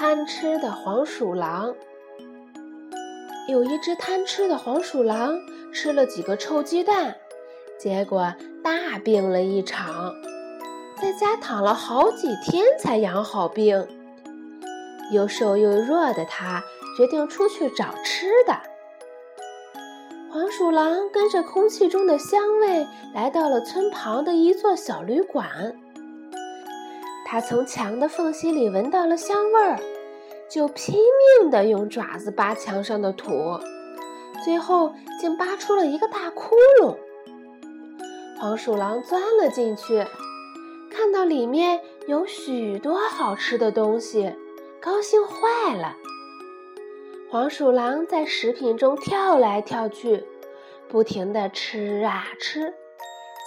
贪吃的黄鼠狼。有一只贪吃的黄鼠狼吃了几个臭鸡蛋，结果大病了一场，在家躺了好几天才养好病。又瘦又弱的它决定出去找吃的。黄鼠狼跟着空气中的香味来到了村旁的一座小旅馆。它从墙的缝隙里闻到了香味儿。就拼命地用爪子扒墙上的土，最后竟扒出了一个大窟窿。黄鼠狼钻了进去，看到里面有许多好吃的东西，高兴坏了。黄鼠狼在食品中跳来跳去，不停地吃啊吃。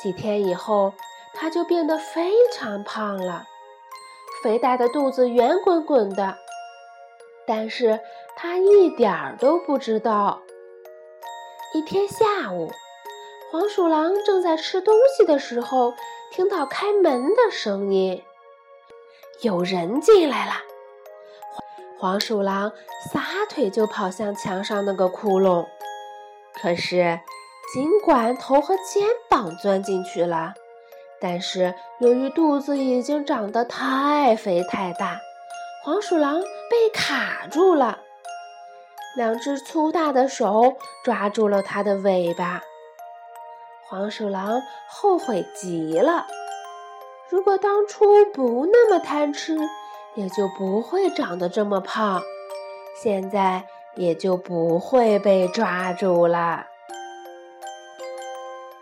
几天以后，它就变得非常胖了，肥大的肚子圆滚滚的。但是他一点儿都不知道。一天下午，黄鼠狼正在吃东西的时候，听到开门的声音，有人进来了。黄鼠狼撒腿就跑向墙上那个窟窿，可是尽管头和肩膀钻进去了，但是由于肚子已经长得太肥太大。黄鼠狼被卡住了，两只粗大的手抓住了它的尾巴。黄鼠狼后悔极了，如果当初不那么贪吃，也就不会长得这么胖，现在也就不会被抓住了。